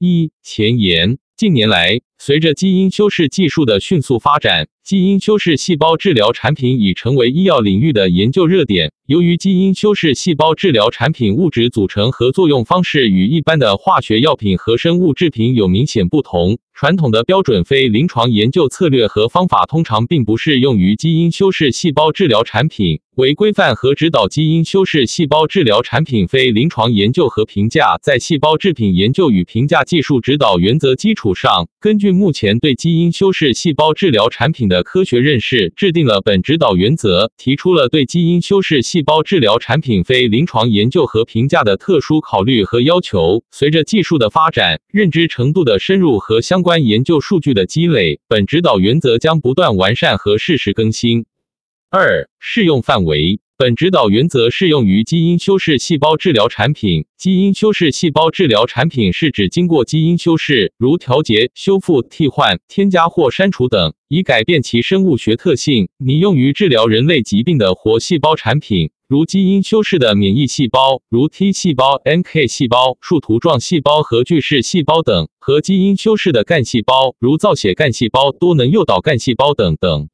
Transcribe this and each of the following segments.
一、前沿。近年来，随着基因修饰技术的迅速发展，基因修饰细胞治疗产品已成为医药领域的研究热点。由于基因修饰细胞治疗产品物质组成和作用方式与一般的化学药品和生物制品有明显不同，传统的标准非临床研究策略和方法通常并不适用于基因修饰细胞治疗产品。为规范和指导基因修饰细胞治疗产品非临床研究和评价，在细胞制品研究与评价技术指导原则基础上，根据目前对基因修饰细胞治疗产品的科学认识，制定了本指导原则，提出了对基因修饰细胞治疗产品非临床研究和评价的特殊考虑和要求。随着技术的发展、认知程度的深入和相关研究数据的积累，本指导原则将不断完善和适时更新。二、适用范围。本指导原则适用于基因修饰细胞治疗产品。基因修饰细胞治疗产品是指经过基因修饰，如调节、修复、替换、添加或删除等，以改变其生物学特性，拟用于治疗人类疾病的活细胞产品，如基因修饰的免疫细胞，如 T 细胞、NK 细胞、树突状细胞和巨噬细胞等，和基因修饰的干细胞，如造血干细胞、多能诱导干细胞等等。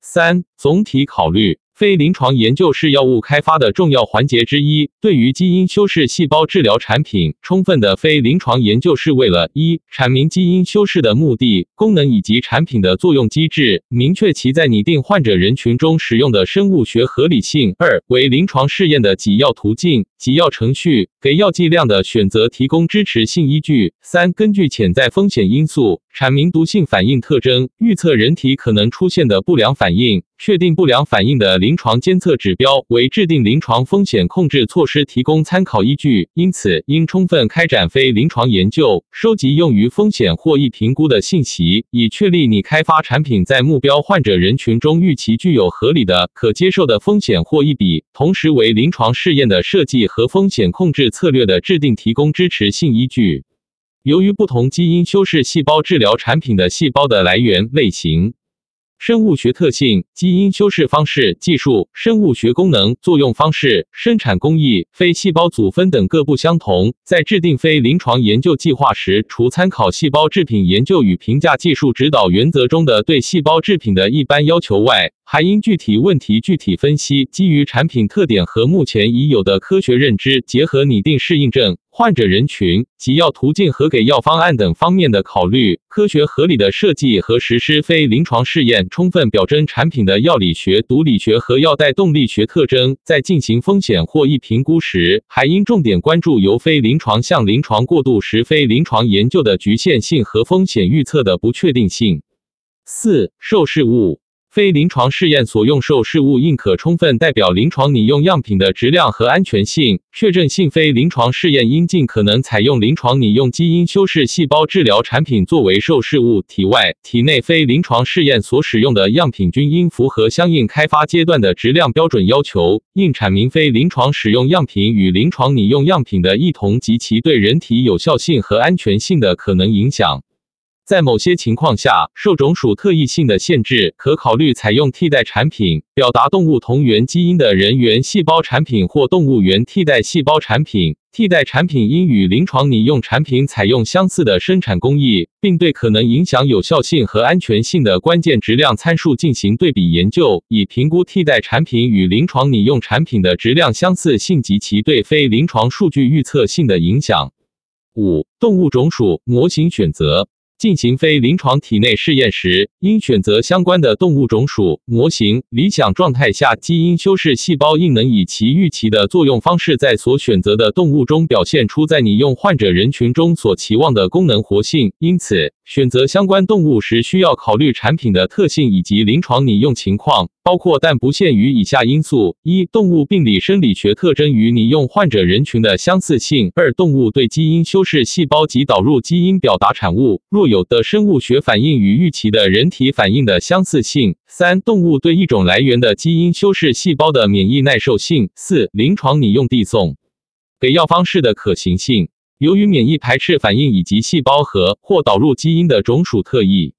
三、总体考虑。非临床研究是药物开发的重要环节之一。对于基因修饰细胞治疗产品，充分的非临床研究是为了：一、阐明基因修饰的目的、功能以及产品的作用机制，明确其在拟定患者人群中使用的生物学合理性；二、为临床试验的给药途径、给药程序、给药剂量的选择提供支持性依据；三、根据潜在风险因素。阐明毒性反应特征，预测人体可能出现的不良反应，确定不良反应的临床监测指标，为制定临床风险控制措施提供参考依据。因此，应充分开展非临床研究，收集用于风险获益评估的信息，以确立你开发产品在目标患者人群中预期具有合理的、可接受的风险获益比，同时为临床试验的设计和风险控制策略的制定提供支持性依据。由于不同基因修饰细胞治疗产品的细胞的来源类型。生物学特性、基因修饰方式、技术、生物学功能、作用方式、生产工艺、非细胞组分等各不相同，在制定非临床研究计划时，除参考细胞制品研究与评价技术指导原则中的对细胞制品的一般要求外，还应具体问题具体分析，基于产品特点和目前已有的科学认知，结合拟定适应症、患者人群、给药途径和给药方案等方面的考虑，科学合理的设计和实施非临床试验。充分表征产品的药理学、毒理学和药代动力学特征，在进行风险获益评估时，还应重点关注由非临床向临床过渡时非临床研究的局限性和风险预测的不确定性。四、受试物。非临床试验所用受试物应可充分代表临床拟用样品的质量和安全性、确证性。非临床试验应尽可能采用临床拟用基因修饰细胞治疗产品作为受试物。体外、体内非临床试验所使用的样品均应符合相应开发阶段的质量标准要求。应阐明非临床使用样品与临床拟用样品的异同及其对人体有效性和安全性的可能影响。在某些情况下，受种属特异性的限制，可考虑采用替代产品，表达动物同源基因的人源细胞产品或动物源替代细胞产品。替代产品应与临床拟用产品采用相似的生产工艺，并对可能影响有效性和安全性的关键质量参数进行对比研究，以评估替代产品与临床拟用产品的质量相似性及其对非临床数据预测性的影响。五、动物种属模型选择。进行非临床体内试验时，应选择相关的动物种属模型。理想状态下，基因修饰细胞应能以其预期的作用方式，在所选择的动物中表现出在拟用患者人群中所期望的功能活性。因此，选择相关动物时，需要考虑产品的特性以及临床拟用情况。包括但不限于以下因素：一、动物病理生理学特征与拟用患者人群的相似性；二、动物对基因修饰细胞及导入基因表达产物若有的生物学反应与预期的人体反应的相似性；三、动物对一种来源的基因修饰细胞的免疫耐受性；四、临床拟用递送给药方式的可行性。由于免疫排斥反应以及细胞核或导入基因的种属特异。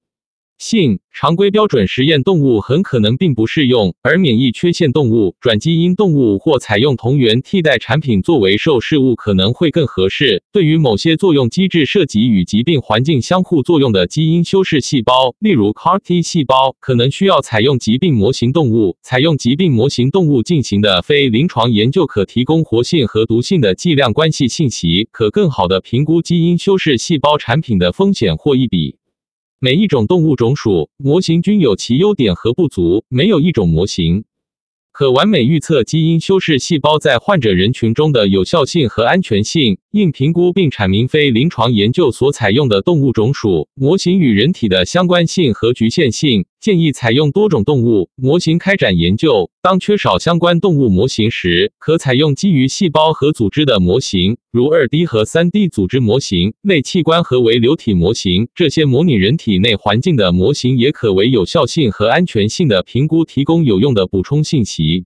性常规标准实验动物很可能并不适用，而免疫缺陷动物、转基因动物或采用同源替代产品作为受试物可能会更合适。对于某些作用机制涉及与疾病环境相互作用的基因修饰细胞，例如 CAR-T 细胞，可能需要采用疾病模型动物。采用疾病模型动物进行的非临床研究可提供活性和毒性的剂量关系信息，可更好地评估基因修饰细胞产品的风险或一比。每一种动物种属模型均有其优点和不足，没有一种模型可完美预测基因修饰细胞在患者人群中的有效性和安全性。应评估并阐明非临床研究所采用的动物种属模型与人体的相关性和局限性，建议采用多种动物模型开展研究。当缺少相关动物模型时，可采用基于细胞和组织的模型，如二 D 和三 D 组织模型、类器官和微流体模型。这些模拟人体内环境的模型也可为有效性和安全性的评估提供有用的补充信息。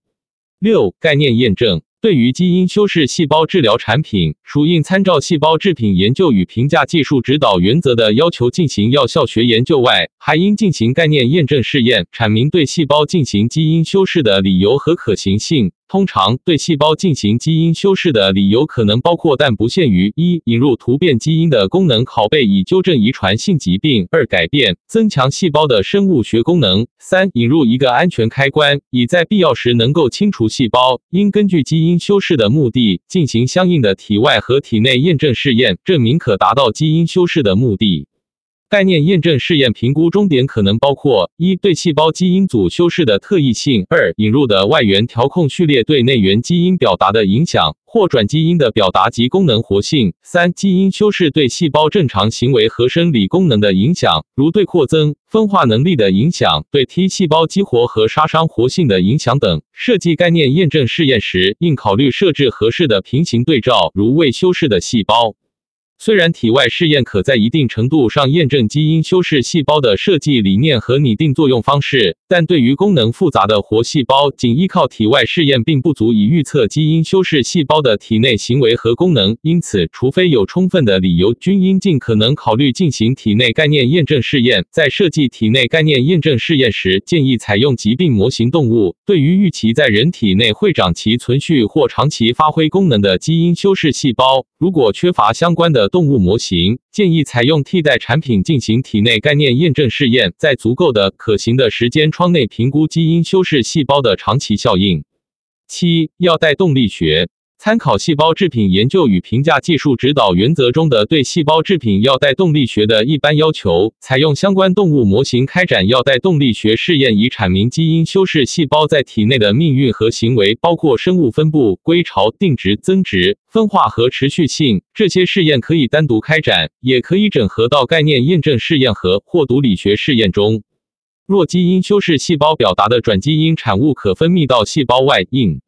六、概念验证。对于基因修饰细胞治疗产品，属应参照细胞制品研究与评价技术指导原则的要求进行药效学研究外，还应进行概念验证试验，阐明对细胞进行基因修饰的理由和可行性。通常对细胞进行基因修饰的理由可能包括，但不限于：一、引入突变基因的功能拷贝以纠正遗传性疾病；二、改变、增强细胞的生物学功能；三、引入一个安全开关，以在必要时能够清除细胞。应根据基因修饰的目的进行相应的体外和体内验证试验，证明可达到基因修饰的目的。概念验证试验评估终点可能包括：一、对细胞基因组修饰的特异性；二、引入的外源调控序列对内源基因表达的影响或转基因的表达及功能活性；三、基因修饰对细胞正常行为和生理功能的影响，如对扩增、分化能力的影响、对 T 细胞激活和杀伤活性的影响等。设计概念验证试验时，应考虑设置合适的平行对照，如未修饰的细胞。虽然体外试验可在一定程度上验证基因修饰细胞的设计理念和拟定作用方式，但对于功能复杂的活细胞，仅依靠体外试验并不足以预测基因修饰细胞的体内行为和功能。因此，除非有充分的理由，均应尽可能考虑进行体内概念验证试验。在设计体内概念验证试验时，建议采用疾病模型动物。对于预期在人体内会长期存续或长期发挥功能的基因修饰细胞，如果缺乏相关。的动物模型建议采用替代产品进行体内概念验证试验，在足够的可行的时间窗内评估基因修饰细胞的长期效应。七、药代动力学。参考细胞制品研究与评价技术指导原则中的对细胞制品药代动力学的一般要求，采用相关动物模型开展药代动力学试验，以阐明基因修饰细胞在体内的命运和行为，包括生物分布、归巢、定植、增殖、分化和持续性。这些试验可以单独开展，也可以整合到概念验证试验和或毒理学试验中。若基因修饰细胞表达的转基因产物可分泌到细胞外，应。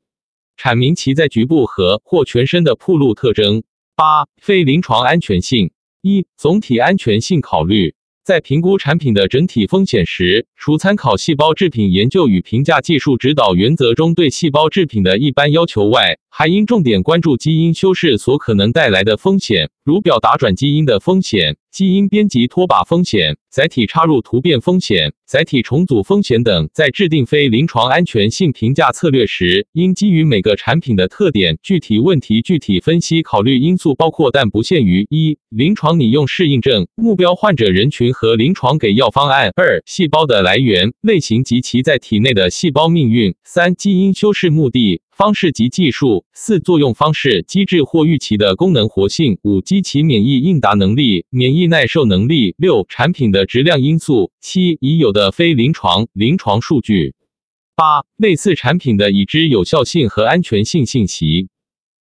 阐明其在局部和或全身的铺路特征。八、非临床安全性。一、总体安全性考虑。在评估产品的整体风险时，除参考细胞制品研究与评价技术指导原则中对细胞制品的一般要求外，还应重点关注基因修饰所可能带来的风险，如表达转基因的风险。基因编辑脱靶风险、载体插入突变风险、载体重组风险等，在制定非临床安全性评价策略时，应基于每个产品的特点、具体问题具体分析，考虑因素包括但不限于：一、临床拟用适应症、目标患者人群和临床给药方案；二、细胞的来来源、类型及其在体内的细胞命运；三、基因修饰目的。方式及技术，四作用方式、机制或预期的功能活性，五机其免疫应答能力、免疫耐受能力，六产品的质量因素，七已有的非临床、临床数据，八类似产品的已知有效性和安全性信息。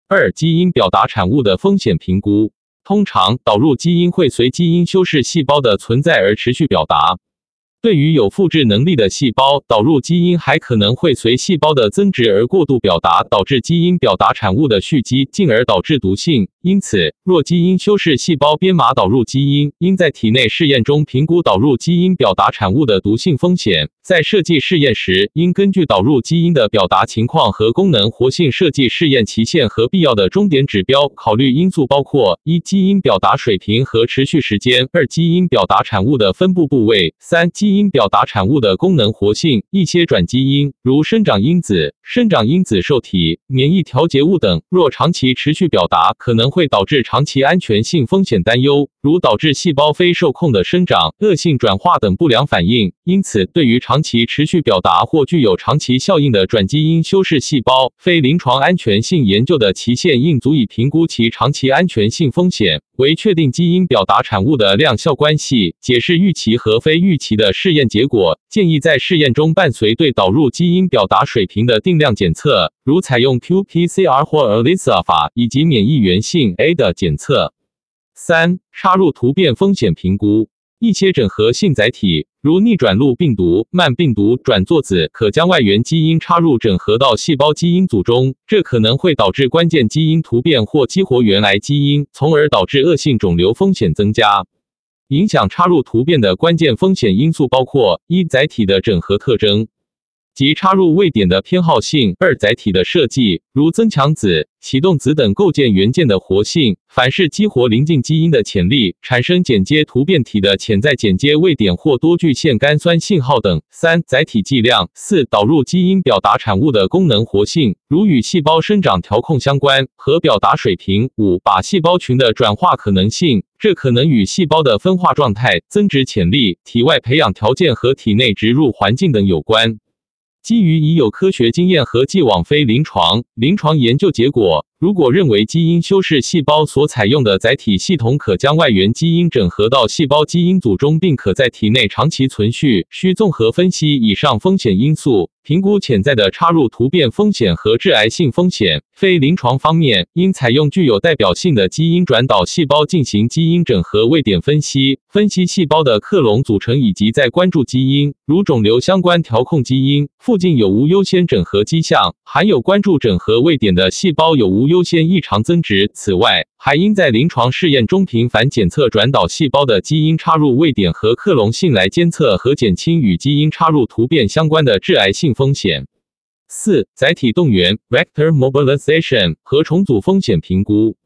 二基因表达产物的风险评估，通常导入基因会随基因修饰细胞的存在而持续表达。对于有复制能力的细胞，导入基因还可能会随细胞的增殖而过度表达，导致基因表达产物的蓄积，进而导致毒性。因此，若基因修饰细胞编码导入基因，应在体内试验中评估导入基因表达产物的毒性风险。在设计试验时，应根据导入基因的表达情况和功能活性设计试验期限和必要的终点指标。考虑因素包括：一、基因表达水平和持续时间；二、基因表达产物的分布部位；三、基因表达产物的功能活性。一些转基因，如生长因子、生长因子受体、免疫调节物等，若长期持续表达，可能会导致长期安全性风险担忧，如导致细胞非受控的生长、恶性转化等不良反应。因此，对于长期持续表达或具有长期效应的转基因修饰细胞，非临床安全性研究的期限应足以评估其长期安全性风险。为确定基因表达产物的量效关系，解释预期和非预期的试验结果，建议在试验中伴随对导入基因表达水平的定量检测，如采用 qPCR 或 ELISA 法以及免疫原性 A 的检测。三、插入突变风险评估。一些整合性载体，如逆转录病毒、慢病毒转作子，可将外源基因插入整合到细胞基因组中，这可能会导致关键基因突变或激活原来基因，从而导致恶性肿瘤风险增加。影响插入突变的关键风险因素包括：一、载体的整合特征。及插入位点的偏好性，二载体的设计，如增强子、启动子等构建元件的活性，反式激活临近基因的潜力，产生剪接突变体的潜在剪接位点或多聚腺苷酸信号等。三载体剂量，四导入基因表达产物的功能活性，如与细胞生长调控相关和表达水平。五靶细胞群的转化可能性，这可能与细胞的分化状态、增殖潜力、体外培养条件和体内植入环境等有关。基于已有科学经验和既往非临床临床研究结果。如果认为基因修饰细胞所采用的载体系统可将外源基因整合到细胞基因组中，并可在体内长期存续，需综合分析以上风险因素，评估潜在的插入突变风险和致癌性风险。非临床方面，应采用具有代表性的基因转导细胞进行基因整合位点分析，分析细胞的克隆组成以及在关注基因，如肿瘤相关调控基因附近有无优先整合迹象，含有关注整合位点的细胞有无。优先异常增值。此外，还应在临床试验中频繁检测转导细胞的基因插入位点和克隆性，来监测和减轻与基因插入突变相关的致癌性风险。四、载体动员 （Vector Mobilization） 和重组风险评估。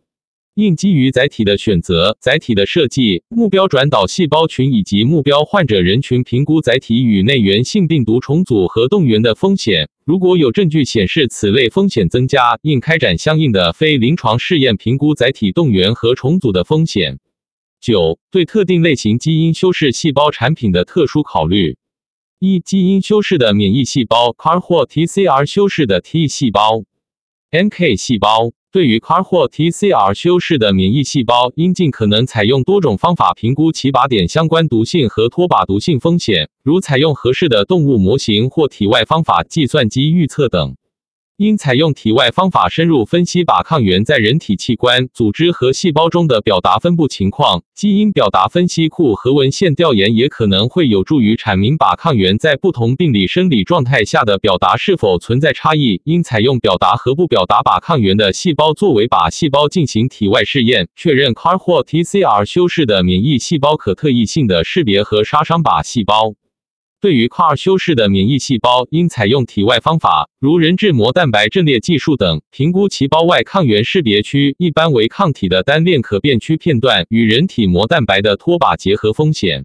应基于载体的选择、载体的设计、目标转导细胞群以及目标患者人群，评估载体与内源性病毒重组和动员的风险。如果有证据显示此类风险增加，应开展相应的非临床试验，评估载体动员和重组的风险。九、对特定类型基因修饰细胞产品的特殊考虑：一、基因修饰的免疫细胞 （CAR 或 TCR 修饰的 T 细胞、NK 细胞）。对于 CAR 或 TCR 修饰的免疫细胞，应尽可能采用多种方法评估其靶点相关毒性和脱靶毒性风险，如采用合适的动物模型或体外方法计算机预测等。应采用体外方法深入分析靶抗原在人体器官、组织和细胞中的表达分布情况。基因表达分析库和文献调研也可能会有助于阐明靶抗原在不同病理生理状态下的表达是否存在差异。应采用表达和不表达靶抗原的细胞作为靶细胞进行体外试验，确认 CAR 或 TCR 修饰的免疫细胞可特异性的识别和杀伤靶细胞。对于跨二修饰的免疫细胞，应采用体外方法，如人质膜蛋白阵列技术等，评估其胞外抗原识别区，一般为抗体的单链可变区片段与人体膜蛋白的脱靶结合风险。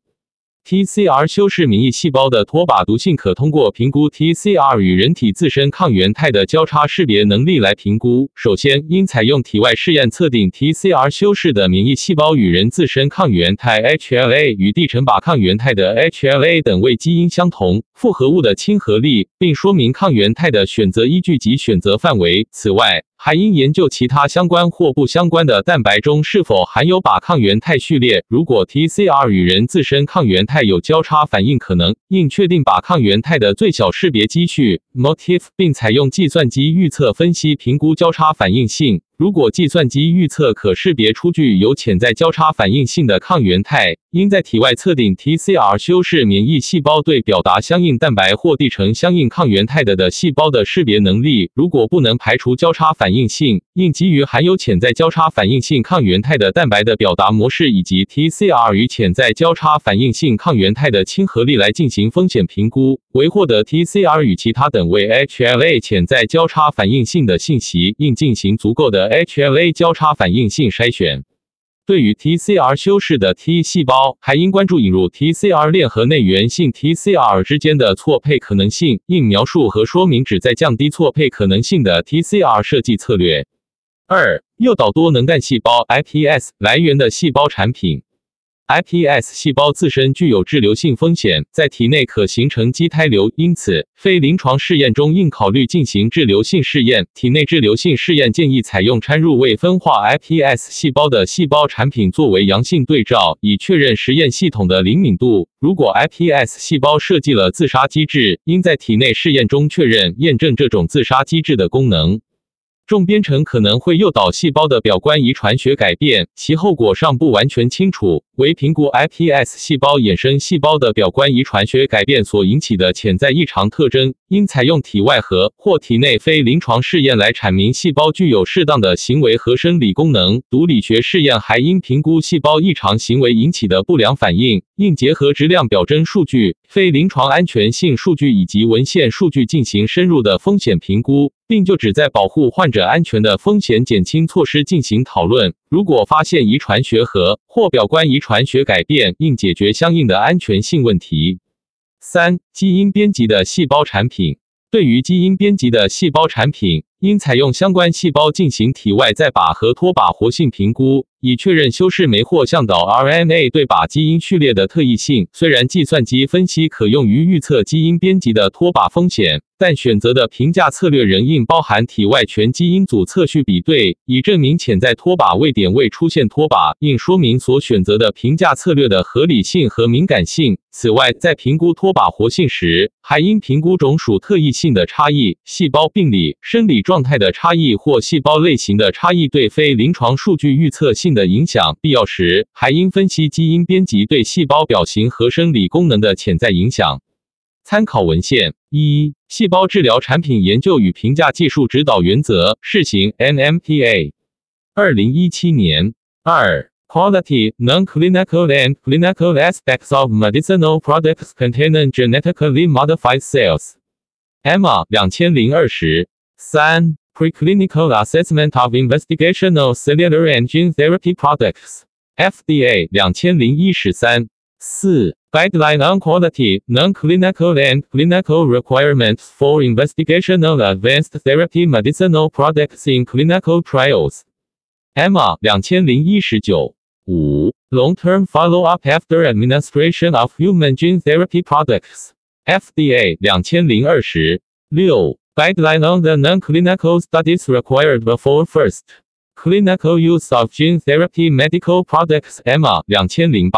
TCR 修饰免疫细胞的脱靶毒性，可通过评估 TCR 与人体自身抗原肽的交叉识别能力来评估。首先，应采用体外试验测定 TCR 修饰的免疫细胞与人自身抗原肽 HLA 与地成靶抗原肽的 HLA 等位基因相同、复合物的亲和力，并说明抗原肽的选择依据及选择范围。此外，还应研究其他相关或不相关的蛋白中是否含有靶抗原肽序列。如果 TCR 与人自身抗原肽有交叉反应可能，应确定靶抗原肽的最小识别积序 （motif），并采用计算机预测分析评估交叉反应性。如果计算机预测可识别出具有潜在交叉反应性的抗原肽，应在体外测定 TCR 修饰免疫细胞对表达相应蛋白或递呈相应抗原态的的细胞的识别能力。如果不能排除交叉反应性，应基于含有潜在交叉反应性抗原态的蛋白的表达模式以及 TCR 与潜在交叉反应性抗原态的亲和力来进行风险评估。为获得 TCR 与其他等位 HLA 潜在交叉反应性的信息，应进行足够的 HLA 交叉反应性筛选。对于 TCR 修饰的 T 细胞，还应关注引入 TCR 链和内源性 TCR 之间的错配可能性。应描述和说明旨在降低错配可能性的 TCR 设计策略。二、诱导多能干细胞 iPS 来源的细胞产品。iPS 细胞自身具有滞留性风险，在体内可形成畸胎瘤，因此非临床试验中应考虑进行滞留性试验。体内滞留性试验建议采用掺入未分化 iPS 细胞的细胞产品作为阳性对照，以确认实验系统的灵敏度。如果 iPS 细胞设计了自杀机制，应在体内试验中确认验证这种自杀机制的功能。重编程可能会诱导细胞的表观遗传学改变，其后果尚不完全清楚。为评估 iPS 细胞衍生细胞的表观遗传学改变所引起的潜在异常特征，应采用体外核或体内非临床试验来阐明细胞具有适当的行为和生理功能。毒理学试验还应评估细胞异常行为引起的不良反应，应结合质量表征数据、非临床安全性数据以及文献数据进行深入的风险评估，并就旨在保护患者安全的风险减轻措施进行讨论。如果发现遗传学和或表观遗传学改变，应解决相应的安全性问题。三、基因编辑的细胞产品，对于基因编辑的细胞产品。应采用相关细胞进行体外再靶和脱靶活性评估，以确认修饰酶或向导 RNA 对靶基因序列的特异性。虽然计算机分析可用于预测基因编辑的脱靶风险，但选择的评价策略仍应包含体外全基因组测序比对，以证明潜在脱靶位点未出现脱靶。应说明所选择的评价策略的合理性和敏感性。此外，在评估脱靶活性时，还应评估种属特异性的差异、细胞病理、生理。状态的差异或细胞类型的差异对非临床数据预测性的影响，必要时还应分析基因编辑对细胞表型和生理功能的潜在影响。参考文献：一、细胞治疗产品研究与评价技术指导原则试行 （NMPA），二零一七年；二、Quality, Non-Clinical and Clinical Aspects of Medicinal Products Containing Genetically Modified Cells（EMA），两千零二十。三、Preclinical Assessment of Investigational Cellular and Gene Therapy Products FDA 两千零一十三。四、Guideline on Quality, Non-Clinical and Clinical Requirements for Investigational Advanced Therapy Medicinal Products in Clinical Trials EMA 两千零一十九。五、Long-Term Follow-up After Administration of Human Gene Therapy Products FDA 两千零二十六。 Guideline on the non-clinical studies required before first clinical use of gene therapy medical products. Emma 2008